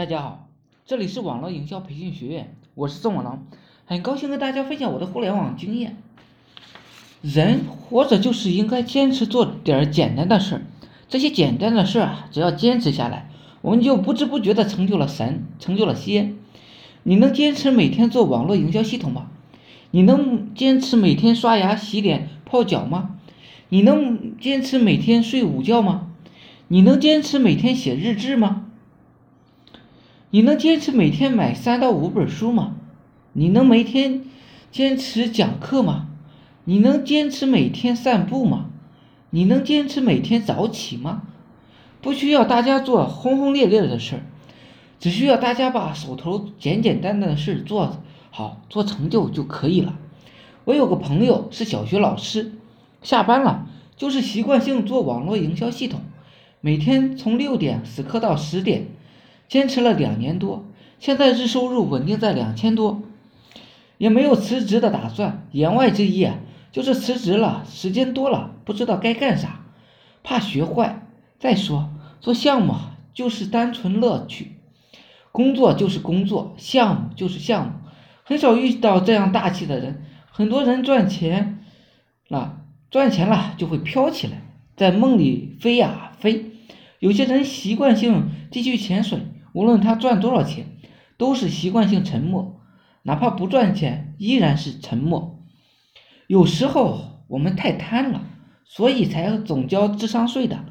大家好，这里是网络营销培训学院，我是宋文龙，很高兴跟大家分享我的互联网经验。人活着就是应该坚持做点简单的事儿，这些简单的事儿啊，只要坚持下来，我们就不知不觉的成就了神，成就了仙。你能坚持每天做网络营销系统吗？你能坚持每天刷牙、洗脸、泡脚吗？你能坚持每天睡午觉吗？你能坚持每天写日志吗？你能坚持每天买三到五本书吗？你能每天坚持讲课吗？你能坚持每天散步吗？你能坚持每天早起吗？不需要大家做轰轰烈烈的事儿，只需要大家把手头简简单单的事做好，做成就就可以了。我有个朋友是小学老师，下班了就是习惯性做网络营销系统，每天从六点死磕到十点。坚持了两年多，现在日收入稳定在两千多，也没有辞职的打算。言外之意啊，就是辞职了，时间多了，不知道该干啥，怕学坏。再说做项目就是单纯乐趣，工作就是工作，项目就是项目，很少遇到这样大气的人。很多人赚钱了，赚钱了就会飘起来，在梦里飞呀飞。有些人习惯性继续潜水。无论他赚多少钱，都是习惯性沉默，哪怕不赚钱，依然是沉默。有时候我们太贪了，所以才要总交智商税的。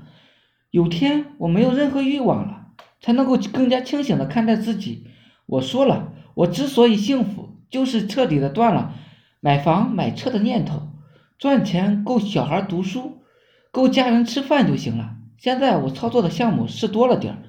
有天我没有任何欲望了，才能够更加清醒的看待自己。我说了，我之所以幸福，就是彻底的断了买房买车的念头，赚钱够小孩读书，够家人吃饭就行了。现在我操作的项目是多了点儿。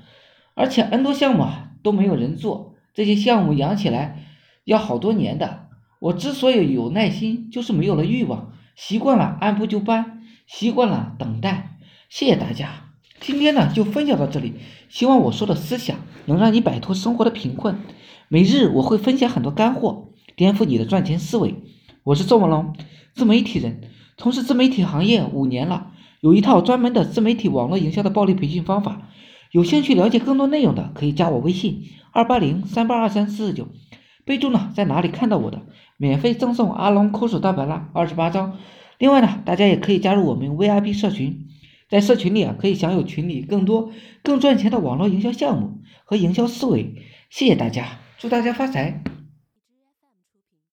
而且 N 多项目啊都没有人做，这些项目养起来要好多年的。我之所以有耐心，就是没有了欲望，习惯了按部就班，习惯了等待。谢谢大家，今天呢就分享到这里。希望我说的思想能让你摆脱生活的贫困。每日我会分享很多干货，颠覆你的赚钱思维。我是周文龙，自媒体人，从事自媒体行业五年了，有一套专门的自媒体网络营销的暴力培训方法。有兴趣了解更多内容的，可以加我微信二八零三八二三四四九，备注呢在哪里看到我的，免费赠送阿龙口手大白蜡二十八张。另外呢，大家也可以加入我们 VIP 社群，在社群里啊可以享有群里更多更赚钱的网络营销项目和营销思维。谢谢大家，祝大家发财。